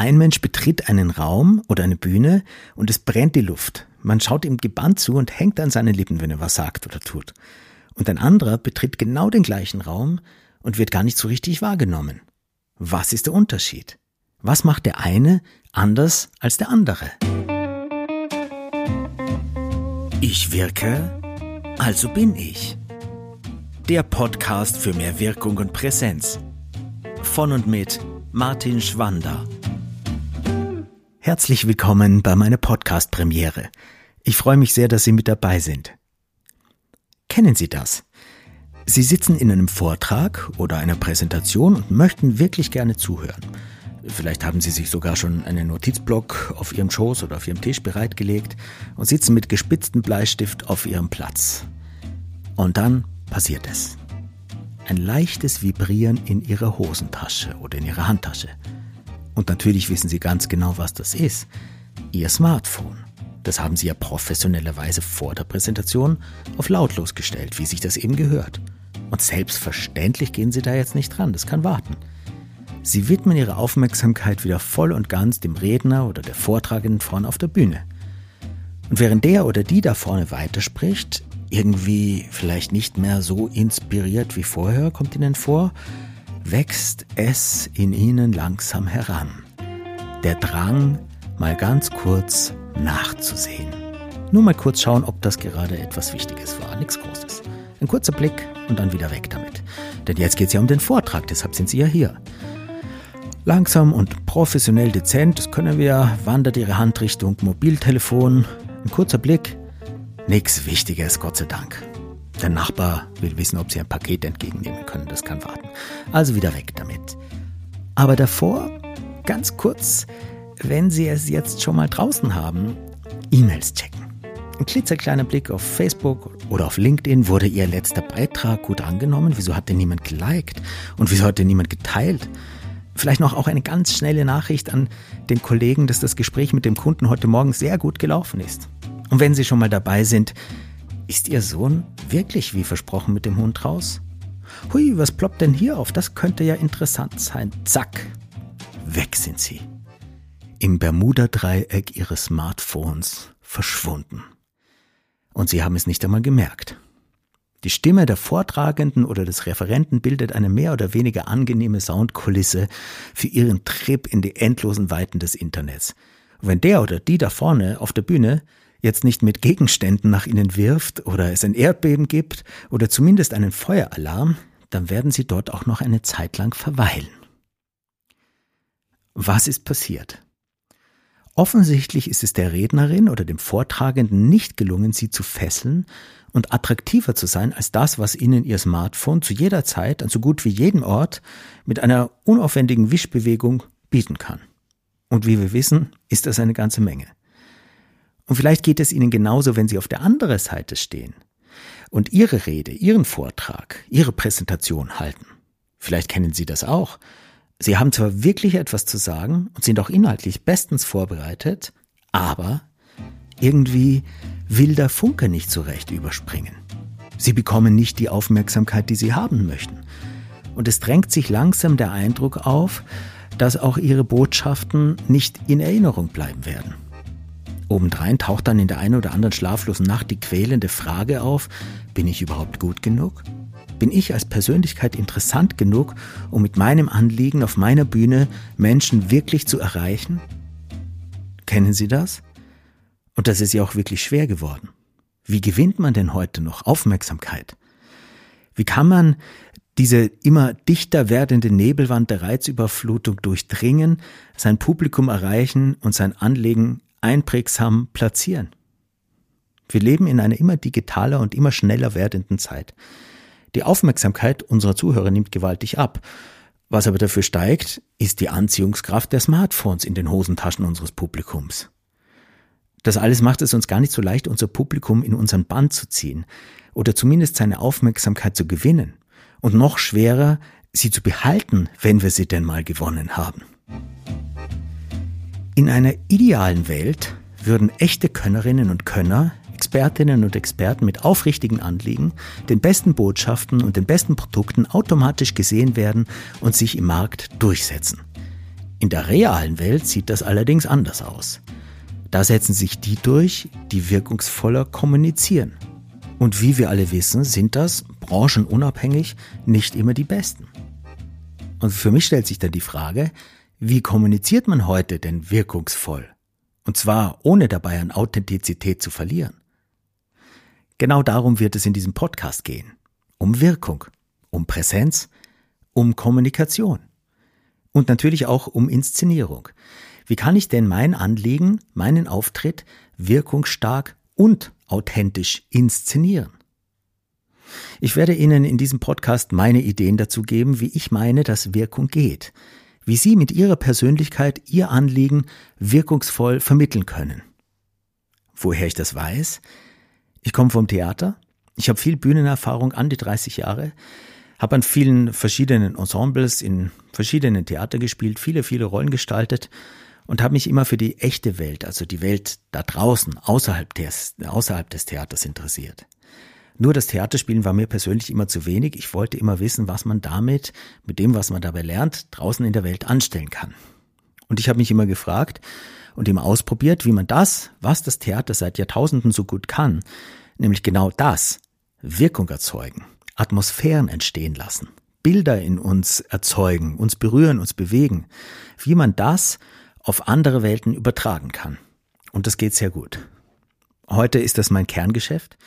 Ein Mensch betritt einen Raum oder eine Bühne und es brennt die Luft. Man schaut ihm gebannt zu und hängt an seinen Lippen, wenn er was sagt oder tut. Und ein anderer betritt genau den gleichen Raum und wird gar nicht so richtig wahrgenommen. Was ist der Unterschied? Was macht der eine anders als der andere? Ich wirke, also bin ich. Der Podcast für mehr Wirkung und Präsenz. Von und mit Martin Schwander. Herzlich willkommen bei meiner Podcast-Premiere. Ich freue mich sehr, dass Sie mit dabei sind. Kennen Sie das? Sie sitzen in einem Vortrag oder einer Präsentation und möchten wirklich gerne zuhören. Vielleicht haben Sie sich sogar schon einen Notizblock auf Ihrem Schoß oder auf Ihrem Tisch bereitgelegt und sitzen mit gespitztem Bleistift auf Ihrem Platz. Und dann passiert es. Ein leichtes Vibrieren in Ihrer Hosentasche oder in Ihrer Handtasche. Und natürlich wissen Sie ganz genau, was das ist. Ihr Smartphone. Das haben Sie ja professionellerweise vor der Präsentation auf lautlos gestellt, wie sich das eben gehört. Und selbstverständlich gehen Sie da jetzt nicht dran, das kann warten. Sie widmen Ihre Aufmerksamkeit wieder voll und ganz dem Redner oder der Vortragenden vorne auf der Bühne. Und während der oder die da vorne weiterspricht, irgendwie vielleicht nicht mehr so inspiriert wie vorher, kommt Ihnen vor, wächst es in ihnen langsam heran. Der Drang, mal ganz kurz nachzusehen. Nur mal kurz schauen, ob das gerade etwas Wichtiges war. Nichts Großes. Ein kurzer Blick und dann wieder weg damit. Denn jetzt geht es ja um den Vortrag, deshalb sind Sie ja hier. Langsam und professionell dezent, das können wir, wandert Ihre Hand Richtung Mobiltelefon. Ein kurzer Blick. Nichts Wichtiges, Gott sei Dank. Der Nachbar will wissen, ob sie ein Paket entgegennehmen können. Das kann warten. Also wieder weg damit. Aber davor, ganz kurz, wenn Sie es jetzt schon mal draußen haben, E-Mails checken. Ein klitzekleiner Blick auf Facebook oder auf LinkedIn. Wurde Ihr letzter Beitrag gut angenommen? Wieso hat denn niemand geliked? Und wieso hat denn niemand geteilt? Vielleicht noch auch eine ganz schnelle Nachricht an den Kollegen, dass das Gespräch mit dem Kunden heute Morgen sehr gut gelaufen ist. Und wenn Sie schon mal dabei sind, ist Ihr Sohn wirklich wie versprochen mit dem Hund raus? Hui, was ploppt denn hier auf? Das könnte ja interessant sein. Zack. Weg sind sie. Im Bermuda-Dreieck ihres Smartphones verschwunden. Und sie haben es nicht einmal gemerkt. Die Stimme der Vortragenden oder des Referenten bildet eine mehr oder weniger angenehme Soundkulisse für ihren Trip in die endlosen Weiten des Internets. Wenn der oder die da vorne auf der Bühne jetzt nicht mit Gegenständen nach ihnen wirft oder es ein Erdbeben gibt oder zumindest einen Feueralarm, dann werden sie dort auch noch eine Zeit lang verweilen. Was ist passiert? Offensichtlich ist es der Rednerin oder dem Vortragenden nicht gelungen, sie zu fesseln und attraktiver zu sein als das, was ihnen ihr Smartphone zu jeder Zeit an so gut wie jedem Ort mit einer unaufwendigen Wischbewegung bieten kann. Und wie wir wissen, ist das eine ganze Menge. Und vielleicht geht es Ihnen genauso, wenn Sie auf der anderen Seite stehen und Ihre Rede, Ihren Vortrag, Ihre Präsentation halten. Vielleicht kennen Sie das auch. Sie haben zwar wirklich etwas zu sagen und sind auch inhaltlich bestens vorbereitet, aber irgendwie will der Funke nicht so recht überspringen. Sie bekommen nicht die Aufmerksamkeit, die Sie haben möchten. Und es drängt sich langsam der Eindruck auf, dass auch Ihre Botschaften nicht in Erinnerung bleiben werden. Obendrein taucht dann in der einen oder anderen schlaflosen Nacht die quälende Frage auf, bin ich überhaupt gut genug? Bin ich als Persönlichkeit interessant genug, um mit meinem Anliegen auf meiner Bühne Menschen wirklich zu erreichen? Kennen Sie das? Und das ist ja auch wirklich schwer geworden. Wie gewinnt man denn heute noch Aufmerksamkeit? Wie kann man diese immer dichter werdende Nebelwand der Reizüberflutung durchdringen, sein Publikum erreichen und sein Anliegen einprägsam platzieren. Wir leben in einer immer digitaler und immer schneller werdenden Zeit. Die Aufmerksamkeit unserer Zuhörer nimmt gewaltig ab. Was aber dafür steigt, ist die Anziehungskraft der Smartphones in den Hosentaschen unseres Publikums. Das alles macht es uns gar nicht so leicht, unser Publikum in unseren Band zu ziehen oder zumindest seine Aufmerksamkeit zu gewinnen. Und noch schwerer, sie zu behalten, wenn wir sie denn mal gewonnen haben. In einer idealen Welt würden echte Könnerinnen und Könner, Expertinnen und Experten mit aufrichtigen Anliegen, den besten Botschaften und den besten Produkten automatisch gesehen werden und sich im Markt durchsetzen. In der realen Welt sieht das allerdings anders aus. Da setzen sich die durch, die wirkungsvoller kommunizieren. Und wie wir alle wissen, sind das, branchenunabhängig, nicht immer die Besten. Und für mich stellt sich dann die Frage, wie kommuniziert man heute denn wirkungsvoll? Und zwar ohne dabei an Authentizität zu verlieren. Genau darum wird es in diesem Podcast gehen. Um Wirkung, um Präsenz, um Kommunikation und natürlich auch um Inszenierung. Wie kann ich denn mein Anliegen, meinen Auftritt wirkungsstark und authentisch inszenieren? Ich werde Ihnen in diesem Podcast meine Ideen dazu geben, wie ich meine, dass Wirkung geht, wie Sie mit Ihrer Persönlichkeit Ihr Anliegen wirkungsvoll vermitteln können. Woher ich das weiß? Ich komme vom Theater, ich habe viel Bühnenerfahrung an die 30 Jahre, habe an vielen verschiedenen Ensembles in verschiedenen Theater gespielt, viele, viele Rollen gestaltet und habe mich immer für die echte Welt, also die Welt da draußen, außerhalb des, außerhalb des Theaters interessiert. Nur das Theaterspielen war mir persönlich immer zu wenig. Ich wollte immer wissen, was man damit, mit dem, was man dabei lernt, draußen in der Welt anstellen kann. Und ich habe mich immer gefragt und immer ausprobiert, wie man das, was das Theater seit Jahrtausenden so gut kann, nämlich genau das, Wirkung erzeugen, Atmosphären entstehen lassen, Bilder in uns erzeugen, uns berühren, uns bewegen, wie man das auf andere Welten übertragen kann. Und das geht sehr gut. Heute ist das mein Kerngeschäft.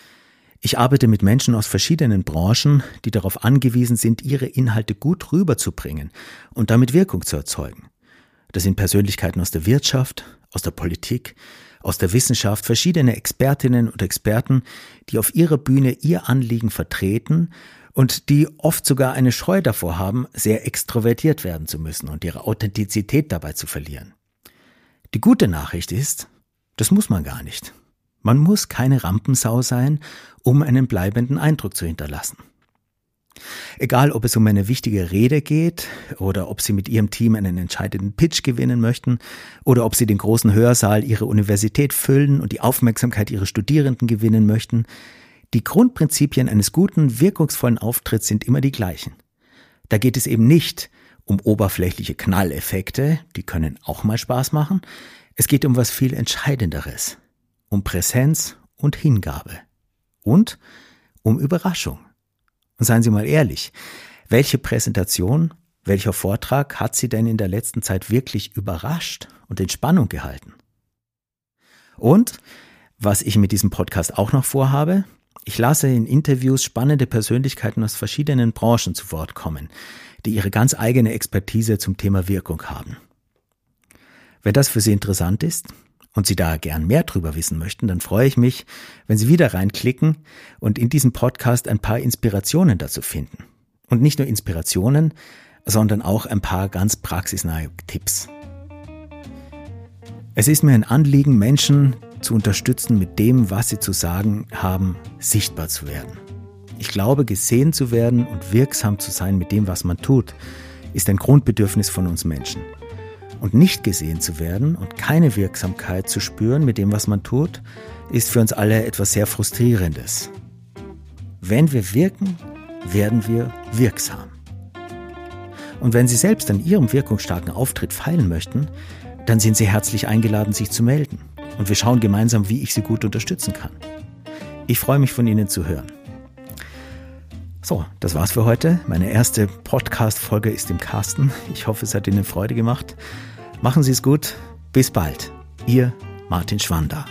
Ich arbeite mit Menschen aus verschiedenen Branchen, die darauf angewiesen sind, ihre Inhalte gut rüberzubringen und damit Wirkung zu erzeugen. Das sind Persönlichkeiten aus der Wirtschaft, aus der Politik, aus der Wissenschaft, verschiedene Expertinnen und Experten, die auf ihrer Bühne ihr Anliegen vertreten und die oft sogar eine Scheu davor haben, sehr extrovertiert werden zu müssen und ihre Authentizität dabei zu verlieren. Die gute Nachricht ist, das muss man gar nicht. Man muss keine Rampensau sein, um einen bleibenden Eindruck zu hinterlassen. Egal, ob es um eine wichtige Rede geht oder ob Sie mit Ihrem Team einen entscheidenden Pitch gewinnen möchten oder ob Sie den großen Hörsaal Ihrer Universität füllen und die Aufmerksamkeit Ihrer Studierenden gewinnen möchten, die Grundprinzipien eines guten, wirkungsvollen Auftritts sind immer die gleichen. Da geht es eben nicht um oberflächliche Knalleffekte, die können auch mal Spaß machen. Es geht um was viel Entscheidenderes um Präsenz und Hingabe und um Überraschung. Und seien Sie mal ehrlich, welche Präsentation, welcher Vortrag hat Sie denn in der letzten Zeit wirklich überrascht und in Spannung gehalten? Und was ich mit diesem Podcast auch noch vorhabe, ich lasse in Interviews spannende Persönlichkeiten aus verschiedenen Branchen zu Wort kommen, die ihre ganz eigene Expertise zum Thema Wirkung haben. Wenn das für Sie interessant ist, und Sie da gern mehr drüber wissen möchten, dann freue ich mich, wenn Sie wieder reinklicken und in diesem Podcast ein paar Inspirationen dazu finden. Und nicht nur Inspirationen, sondern auch ein paar ganz praxisnahe Tipps. Es ist mir ein Anliegen, Menschen zu unterstützen, mit dem, was sie zu sagen haben, sichtbar zu werden. Ich glaube, gesehen zu werden und wirksam zu sein mit dem, was man tut, ist ein Grundbedürfnis von uns Menschen. Und nicht gesehen zu werden und keine Wirksamkeit zu spüren mit dem, was man tut, ist für uns alle etwas sehr Frustrierendes. Wenn wir wirken, werden wir wirksam. Und wenn Sie selbst an Ihrem wirkungsstarken Auftritt feilen möchten, dann sind Sie herzlich eingeladen, sich zu melden. Und wir schauen gemeinsam, wie ich Sie gut unterstützen kann. Ich freue mich von Ihnen zu hören. So, das war's für heute. Meine erste Podcast-Folge ist im Kasten. Ich hoffe, es hat Ihnen Freude gemacht. Machen Sie es gut. Bis bald. Ihr Martin Schwander.